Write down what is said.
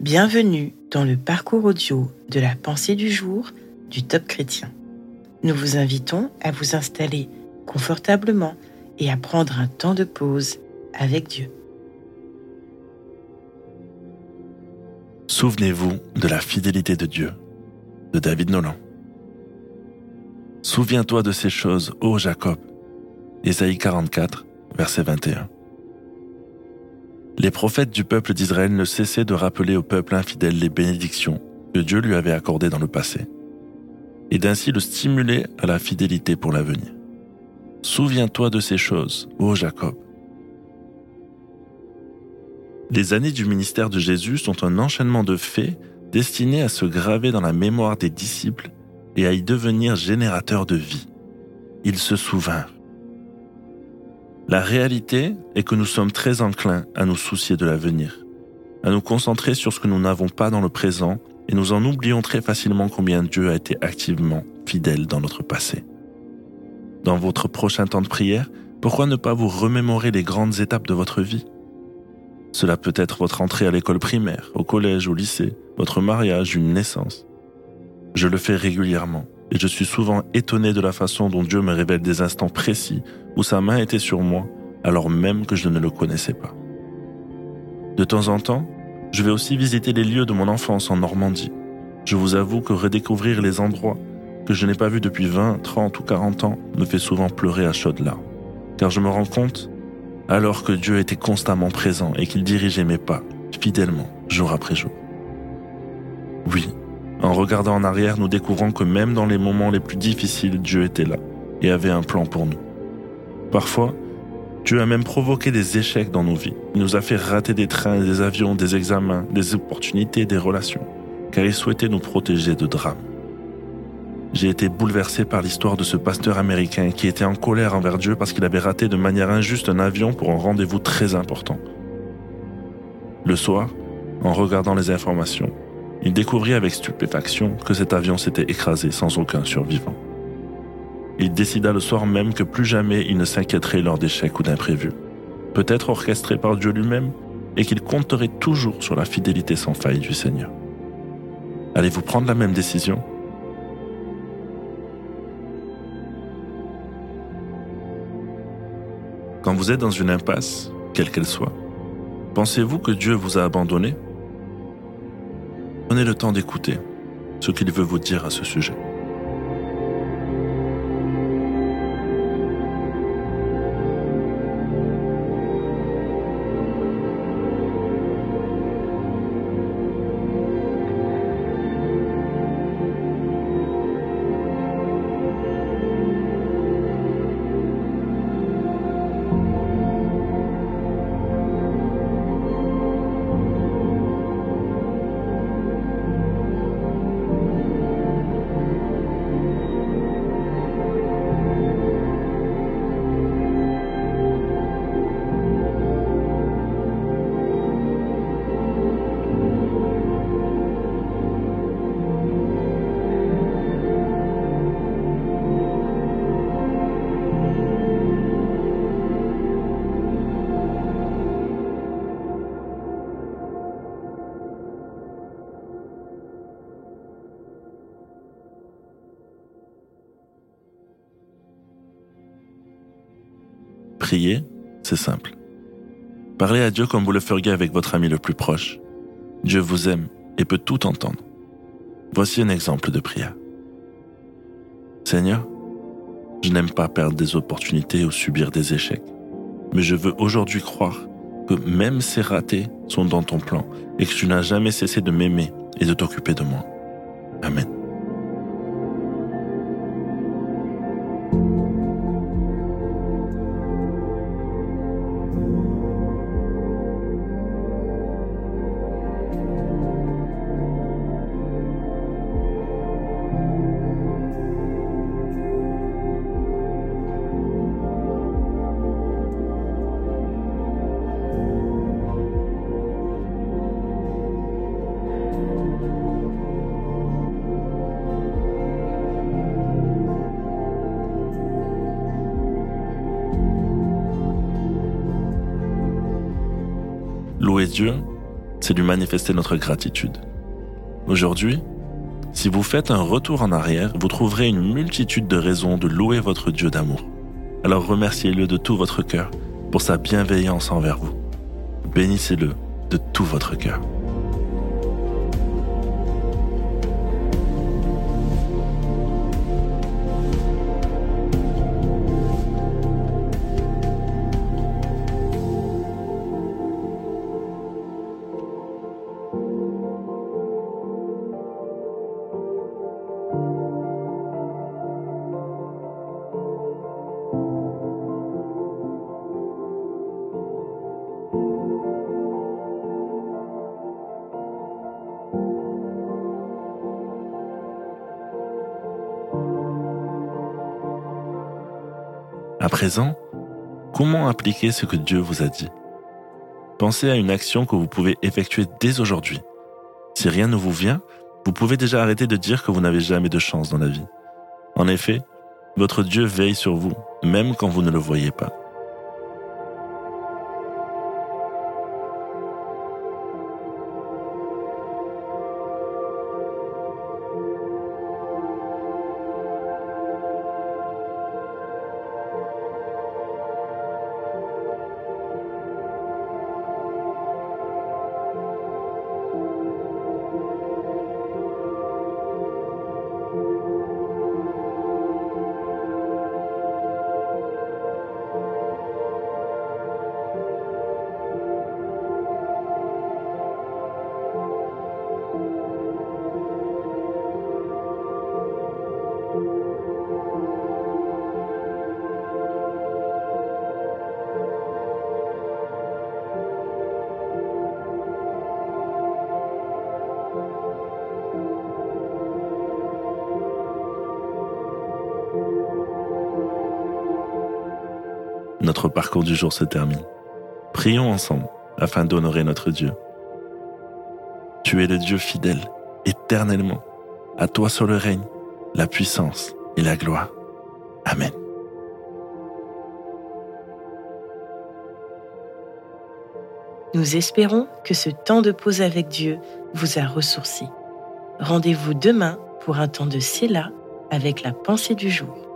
Bienvenue dans le parcours audio de la pensée du jour du Top Chrétien. Nous vous invitons à vous installer confortablement et à prendre un temps de pause avec Dieu. Souvenez-vous de la fidélité de Dieu, de David Nolan. Souviens-toi de ces choses, ô Jacob. Ésaïe 44, verset 21. Les prophètes du peuple d'Israël ne cessaient de rappeler au peuple infidèle les bénédictions que Dieu lui avait accordées dans le passé, et d'ainsi le stimuler à la fidélité pour l'avenir. Souviens-toi de ces choses, ô Jacob. Les années du ministère de Jésus sont un enchaînement de faits destinés à se graver dans la mémoire des disciples et à y devenir générateurs de vie. Ils se souvinrent. La réalité est que nous sommes très enclins à nous soucier de l'avenir, à nous concentrer sur ce que nous n'avons pas dans le présent et nous en oublions très facilement combien Dieu a été activement fidèle dans notre passé. Dans votre prochain temps de prière, pourquoi ne pas vous remémorer les grandes étapes de votre vie? Cela peut être votre entrée à l'école primaire, au collège, au lycée, votre mariage, une naissance. Je le fais régulièrement et je suis souvent étonné de la façon dont Dieu me révèle des instants précis où sa main était sur moi alors même que je ne le connaissais pas. De temps en temps, je vais aussi visiter les lieux de mon enfance en Normandie. Je vous avoue que redécouvrir les endroits que je n'ai pas vus depuis 20, 30 ou 40 ans me fait souvent pleurer à chaudes larmes. Car je me rends compte, alors que Dieu était constamment présent et qu'il dirigeait mes pas, fidèlement, jour après jour. Oui, en regardant en arrière, nous découvrons que même dans les moments les plus difficiles, Dieu était là et avait un plan pour nous. Parfois, Dieu a même provoqué des échecs dans nos vies. Il nous a fait rater des trains, des avions, des examens, des opportunités, des relations, car il souhaitait nous protéger de drames. J'ai été bouleversé par l'histoire de ce pasteur américain qui était en colère envers Dieu parce qu'il avait raté de manière injuste un avion pour un rendez-vous très important. Le soir, en regardant les informations, il découvrit avec stupéfaction que cet avion s'était écrasé sans aucun survivant. Il décida le soir même que plus jamais il ne s'inquiéterait lors d'échecs ou d'imprévus, peut-être orchestrés par Dieu lui-même, et qu'il compterait toujours sur la fidélité sans faille du Seigneur. Allez-vous prendre la même décision? Quand vous êtes dans une impasse, quelle qu'elle soit, pensez-vous que Dieu vous a abandonné? Prenez le temps d'écouter ce qu'il veut vous dire à ce sujet. Prier, c'est simple. Parlez à Dieu comme vous le feriez avec votre ami le plus proche. Dieu vous aime et peut tout entendre. Voici un exemple de prière. Seigneur, je n'aime pas perdre des opportunités ou subir des échecs, mais je veux aujourd'hui croire que même ces ratés sont dans ton plan et que tu n'as jamais cessé de m'aimer et de t'occuper de moi. Amen. C'est lui manifester notre gratitude. Aujourd'hui, si vous faites un retour en arrière, vous trouverez une multitude de raisons de louer votre Dieu d'amour. Alors remerciez-le de tout votre cœur pour sa bienveillance envers vous. Bénissez-le de tout votre cœur. Présent, comment appliquer ce que Dieu vous a dit? Pensez à une action que vous pouvez effectuer dès aujourd'hui. Si rien ne vous vient, vous pouvez déjà arrêter de dire que vous n'avez jamais de chance dans la vie. En effet, votre Dieu veille sur vous, même quand vous ne le voyez pas. Notre parcours du jour se termine. Prions ensemble afin d'honorer notre Dieu. Tu es le Dieu fidèle, éternellement. À toi sur le règne, la puissance et la gloire. Amen. Nous espérons que ce temps de pause avec Dieu vous a ressourci. Rendez-vous demain pour un temps de Séla avec la pensée du jour.